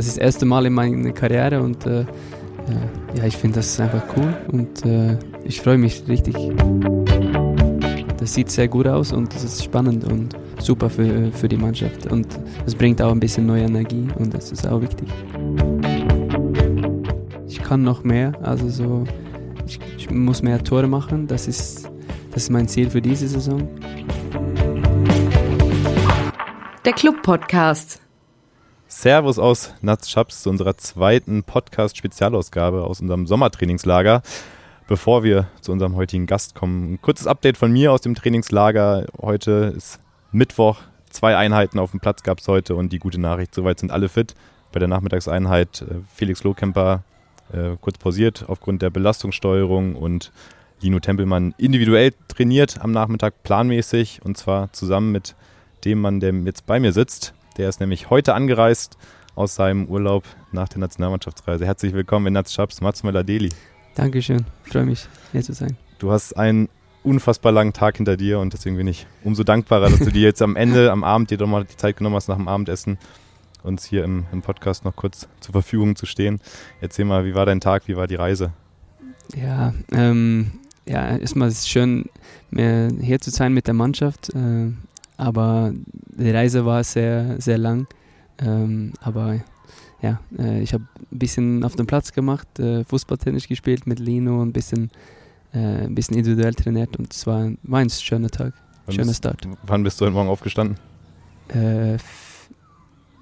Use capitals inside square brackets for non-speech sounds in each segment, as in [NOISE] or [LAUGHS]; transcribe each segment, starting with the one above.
das ist das erste Mal in meiner Karriere und äh, äh ja, ich finde das einfach cool und äh, ich freue mich richtig. Das sieht sehr gut aus und es ist spannend und super für, für die Mannschaft und es bringt auch ein bisschen neue Energie und das ist auch wichtig. Ich kann noch mehr, also so, ich, ich muss mehr Tore machen, das ist, das ist mein Ziel für diese Saison. Der Club Podcast. Servus aus Natzschaps zu unserer zweiten Podcast-Spezialausgabe aus unserem Sommertrainingslager. Bevor wir zu unserem heutigen Gast kommen, ein kurzes Update von mir aus dem Trainingslager. Heute ist Mittwoch, zwei Einheiten auf dem Platz gab es heute und die gute Nachricht, soweit sind alle fit. Bei der Nachmittagseinheit äh, Felix Lohkemper äh, kurz pausiert aufgrund der Belastungssteuerung und Lino Tempelmann individuell trainiert am Nachmittag planmäßig und zwar zusammen mit dem Mann, der jetzt bei mir sitzt. Der ist nämlich heute angereist aus seinem Urlaub nach der Nationalmannschaftsreise. Herzlich willkommen in Natzschaps, Mats Möller-Deli. Dankeschön, freue mich, hier zu sein. Du hast einen unfassbar langen Tag hinter dir und deswegen bin ich umso dankbarer, dass du dir jetzt am Ende, am Abend, dir doch mal die Zeit genommen hast, nach dem Abendessen uns hier im, im Podcast noch kurz zur Verfügung zu stehen. Erzähl mal, wie war dein Tag, wie war die Reise? Ja, ähm, ja, erstmal ist es schön, hier zu sein mit der Mannschaft. Äh, aber die Reise war sehr, sehr lang. Ähm, aber ja, äh, ich habe ein bisschen auf dem Platz gemacht, äh, Fußballtennis gespielt mit Lino und ein bisschen, äh, ein bisschen individuell trainiert und es war, war ein schöner Tag, wann schöner bist, Start. Wann bist du heute Morgen aufgestanden? Äh,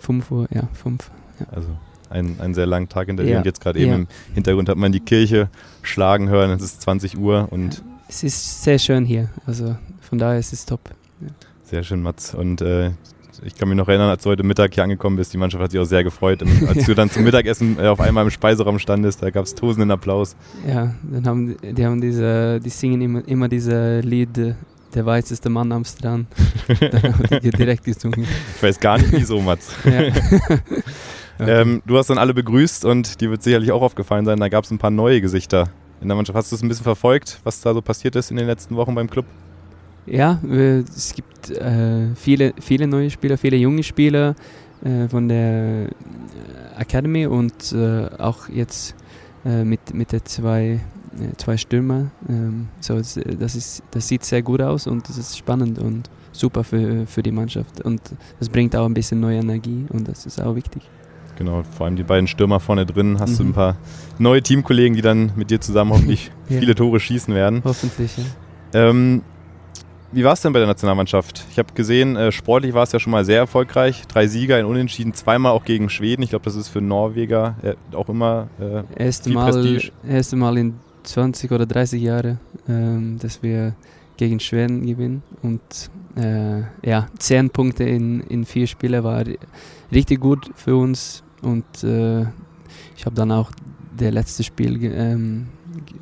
5 Uhr, ja, 5. Ja. Also ein, einen sehr langen Tag hinter dir und jetzt gerade eben im Hintergrund hat man die Kirche schlagen hören, es ist 20 Uhr und... Es ist sehr schön hier, also von daher ist es top. Sehr schön, Mats. Und äh, ich kann mich noch erinnern, als du heute Mittag hier angekommen bist, die Mannschaft hat sich auch sehr gefreut. Und als du dann zum [LAUGHS] Mittagessen äh, auf einmal im Speiseraum standest, da gab es tosenden Applaus. Ja, dann haben die haben diese, die singen immer, immer diese Lied, der weißeste Mann am Strand. [LAUGHS] da haben die direkt gesungen. Ich weiß gar nicht, wieso, Mats. [LAUGHS] Ja. Okay. Ähm, du hast dann alle begrüßt und dir wird sicherlich auch aufgefallen sein, da gab es ein paar neue Gesichter in der Mannschaft. Hast du es ein bisschen verfolgt, was da so passiert ist in den letzten Wochen beim Club? Ja, es gibt äh, viele, viele neue Spieler, viele junge Spieler äh, von der äh, Academy und äh, auch jetzt äh, mit, mit der zwei, äh, zwei Stürmer. Ähm, so, das, ist, das sieht sehr gut aus und das ist spannend und super für, für die Mannschaft. Und das bringt auch ein bisschen neue Energie und das ist auch wichtig. Genau, vor allem die beiden Stürmer vorne drin. Hast mhm. du ein paar neue Teamkollegen, die dann mit dir zusammen hoffentlich [LAUGHS] ja. viele Tore schießen werden. Hoffentlich, ja. Ähm, wie war es denn bei der Nationalmannschaft? Ich habe gesehen, äh, sportlich war es ja schon mal sehr erfolgreich. Drei Sieger in Unentschieden, zweimal auch gegen Schweden. Ich glaube, das ist für Norweger äh, auch immer äh, erste viel Mal, Prestige. Erste Mal in 20 oder 30 Jahren, ähm, dass wir gegen Schweden gewinnen. Und äh, ja, zehn Punkte in, in vier Spielen war richtig gut für uns. Und äh, ich habe dann auch das letzte Spiel ähm,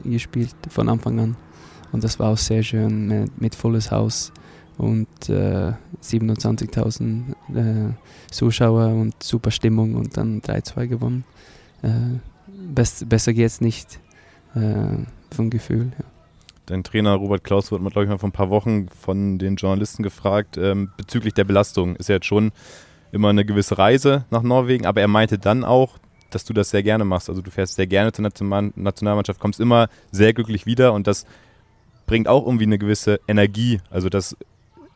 gespielt von Anfang an. Und das war auch sehr schön mit, mit volles Haus und äh, 27.000 äh, Zuschauer und super Stimmung und dann 3-2 gewonnen. Äh, best, besser es nicht äh, vom Gefühl. Ja. Dein Trainer Robert Klaus wurde, glaube ich, mal vor ein paar Wochen von den Journalisten gefragt ähm, bezüglich der Belastung. Ist ja jetzt schon immer eine gewisse Reise nach Norwegen, aber er meinte dann auch, dass du das sehr gerne machst. Also du fährst sehr gerne zur Nationalmannschaft, kommst immer sehr glücklich wieder und das bringt auch irgendwie eine gewisse Energie. Also das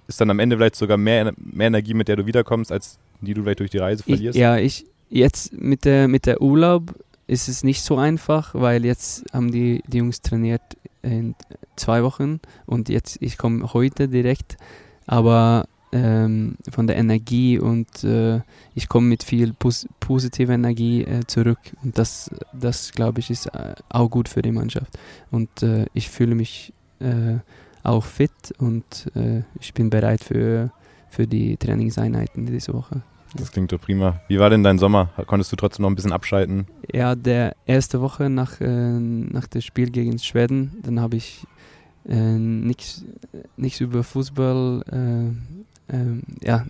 ist dann am Ende vielleicht sogar mehr, mehr Energie, mit der du wiederkommst, als die du vielleicht durch die Reise verlierst. Ich, ja, ich jetzt mit der, mit der Urlaub ist es nicht so einfach, weil jetzt haben die, die Jungs trainiert in zwei Wochen und jetzt ich komme heute direkt, aber ähm, von der Energie und äh, ich komme mit viel pos positiver Energie äh, zurück und das, das glaube ich ist äh, auch gut für die Mannschaft und äh, ich fühle mich äh, auch fit und äh, ich bin bereit für, für die Trainingseinheiten diese Woche. Das klingt doch prima. Wie war denn dein Sommer? Konntest du trotzdem noch ein bisschen abschalten? Ja, der erste Woche nach, äh, nach dem Spiel gegen Schweden, dann habe ich äh, nichts über Fußball, äh, ähm, ja,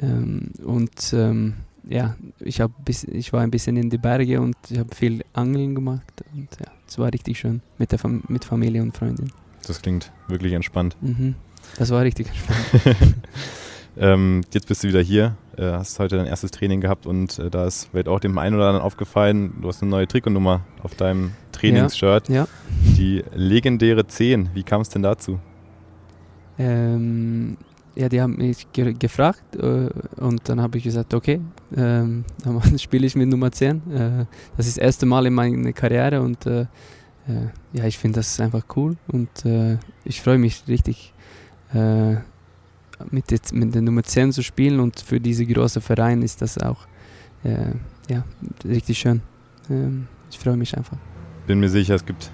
ähm, und ähm, ja, ich, bis, ich war ein bisschen in die Berge und ich habe viel Angeln gemacht und ja, es war richtig schön mit, der Fam mit Familie und Freunden. Das klingt wirklich entspannt. Mhm. Das war richtig entspannt. [LAUGHS] [LAUGHS] Ähm, jetzt bist du wieder hier, äh, hast heute dein erstes Training gehabt und äh, da ist vielleicht auch dem einen oder anderen aufgefallen, du hast eine neue Trikotnummer auf deinem Trainingsshirt. Ja. Die legendäre 10. Wie kam es denn dazu? Ähm, ja, die haben mich ge gefragt äh, und dann habe ich gesagt, okay, ähm, [LAUGHS] dann spiele ich mit Nummer 10. Äh, das ist das erste Mal in meiner Karriere und äh, äh ja, ich finde das einfach cool und äh, ich freue mich richtig äh, mit, mit der Nummer 10 zu spielen und für diese große Verein ist das auch ja, richtig schön. Ähm, ich freue mich einfach. Bin mir sicher, es gibt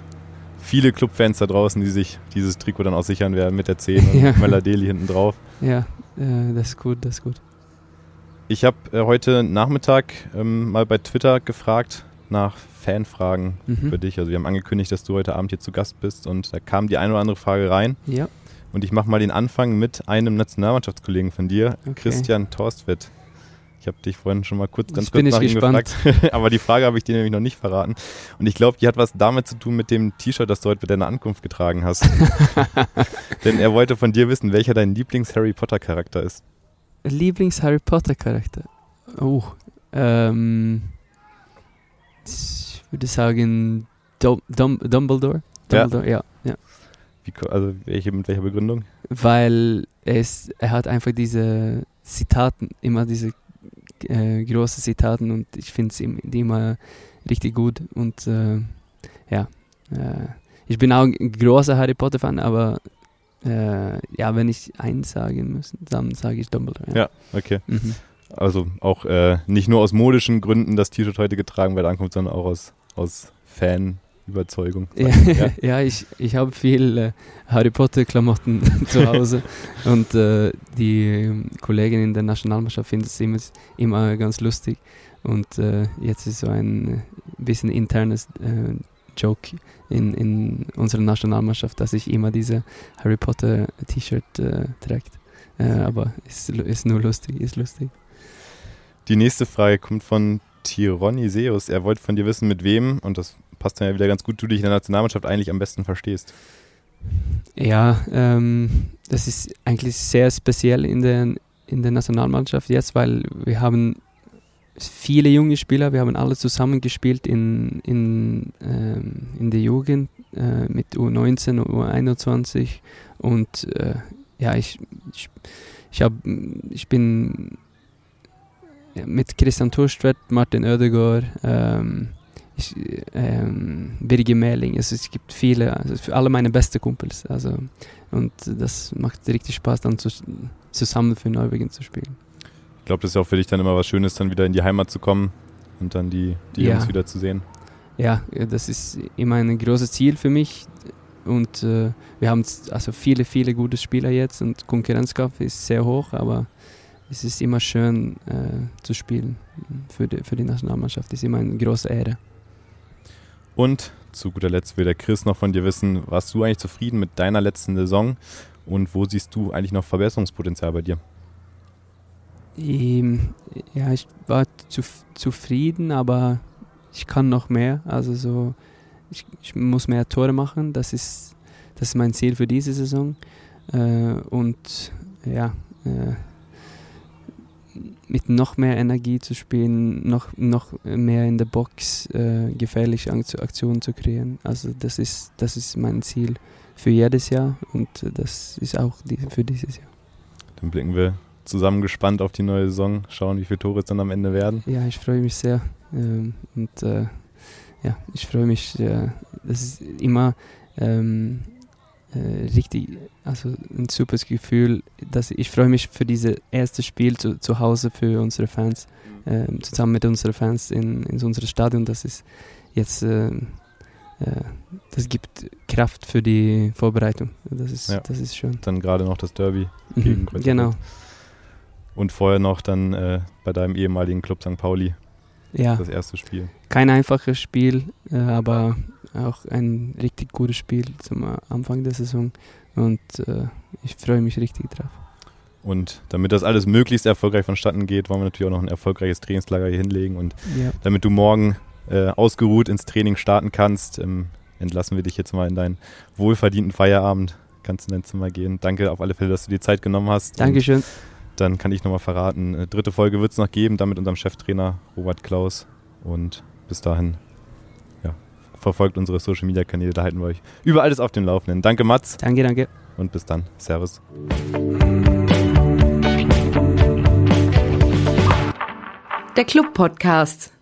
viele Clubfans da draußen, die sich dieses Trikot dann auch sichern werden mit der 10 und [LAUGHS] ja. Möller-Deli hinten drauf. Ja, äh, das ist gut, das ist gut. Ich habe äh, heute Nachmittag ähm, mal bei Twitter gefragt nach Fanfragen mhm. für dich. Also wir haben angekündigt, dass du heute Abend hier zu Gast bist und da kam die eine oder andere Frage rein. Ja. Und ich mache mal den Anfang mit einem Nationalmannschaftskollegen von dir, okay. Christian Torstvedt. Ich habe dich vorhin schon mal kurz, ganz kurz nach ihm gefragt, [LAUGHS] aber die Frage habe ich dir nämlich noch nicht verraten. Und ich glaube, die hat was damit zu tun mit dem T-Shirt, das du heute bei deiner Ankunft getragen hast. [LAUGHS] Denn er wollte von dir wissen, welcher dein Lieblings-Harry Potter-Charakter ist. Lieblings-Harry Potter-Charakter? Oh, ähm, ich würde sagen Dum Dum Dumbledore. Dumbledore, ja. ja, ja. Wie, also welche, mit welcher Begründung? Weil es, er hat einfach diese Zitaten, immer diese äh, große Zitaten und ich finde es immer richtig gut. Und äh, ja, äh, ich bin auch ein großer Harry Potter-Fan, aber äh, ja, wenn ich eins sagen muss, dann sage ich Dumbledore. Ja, ja okay. Mhm. Also auch äh, nicht nur aus modischen Gründen das T-Shirt heute getragen bei der Ankunft, sondern auch aus, aus Fan. Überzeugung. Ja, [LAUGHS] ja. ja, ich, ich habe viel äh, Harry Potter Klamotten [LAUGHS] zu Hause und äh, die Kollegin in der Nationalmannschaft findet es immer, immer ganz lustig und äh, jetzt ist so ein äh, bisschen internes äh, Joke in, in unserer Nationalmannschaft, dass ich immer diese Harry Potter T-Shirt äh, trägt. aber ist, ist nur lustig, ist lustig. Die nächste Frage kommt von Tironiseus. Er wollte von dir wissen, mit wem, und das passt dann ja wieder ganz gut, du dich in der Nationalmannschaft eigentlich am besten verstehst. Ja, ähm, das ist eigentlich sehr speziell in der, in der Nationalmannschaft jetzt, weil wir haben viele junge Spieler, wir haben alle zusammen gespielt in, in, ähm, in der Jugend äh, mit U19 und U21 und äh, ja, ich, ich, ich, hab, ich bin mit Christian Turstvedt, Martin Oedegaard, ähm, ich, ähm, Birgit Mähling, also es gibt viele, also für alle meine besten Kumpels. Also, und das macht richtig Spaß, dann zu, zusammen für Norwegen zu spielen. Ich glaube, das ist auch für dich dann immer was Schönes, dann wieder in die Heimat zu kommen und dann die, die ja. Jungs wieder zu sehen. Ja, das ist immer ein großes Ziel für mich. Und äh, wir haben also viele, viele gute Spieler jetzt und Konkurrenzkampf ist sehr hoch, aber es ist immer schön äh, zu spielen für die, für die Nationalmannschaft. Das ist immer eine große Ehre. Und zu guter Letzt will der Chris noch von dir wissen, warst du eigentlich zufrieden mit deiner letzten Saison und wo siehst du eigentlich noch Verbesserungspotenzial bei dir? Ähm, ja, ich war zu, zufrieden, aber ich kann noch mehr. Also so, ich, ich, muss mehr Tore machen. Das ist, das ist mein Ziel für diese Saison. Äh, und ja, äh, mit noch mehr Energie zu spielen, noch, noch mehr in der Box äh, gefährliche Aktionen zu kreieren. Also das ist, das ist mein Ziel für jedes Jahr und das ist auch die, für dieses Jahr. Dann blicken wir zusammen gespannt auf die neue Saison, schauen, wie viele Tore es dann am Ende werden. Ja, ich freue mich sehr ähm, und äh, ja, ich freue mich, äh, das ist immer ähm, äh, richtig, also ein super Gefühl, dass ich freue mich für dieses erste Spiel zu, zu Hause für unsere Fans, äh, zusammen mit unseren Fans in, in unserem Stadion. Das ist jetzt, äh, äh, das gibt Kraft für die Vorbereitung. Das ist, ja. das ist schön. Dann gerade noch das Derby mhm, gegen Quetzalcoatl. Genau. Und vorher noch dann äh, bei deinem ehemaligen Club St. Pauli. Ja. Das erste Spiel. Kein einfaches Spiel, äh, aber auch ein richtig gutes Spiel zum Anfang der Saison und äh, ich freue mich richtig drauf. Und damit das alles möglichst erfolgreich vonstatten geht, wollen wir natürlich auch noch ein erfolgreiches Trainingslager hier hinlegen. Und ja. damit du morgen äh, ausgeruht ins Training starten kannst, ähm, entlassen wir dich jetzt mal in deinen wohlverdienten Feierabend. Kannst in dein Zimmer gehen. Danke auf alle Fälle, dass du dir Zeit genommen hast. Dankeschön. dann kann ich nochmal verraten, äh, dritte Folge wird es noch geben, dann mit unserem Cheftrainer Robert Klaus. Und bis dahin, verfolgt unsere Social Media Kanäle, da halten wir euch über alles auf dem Laufenden. Danke, Mats. Danke, danke. Und bis dann. Servus. Der Club Podcast.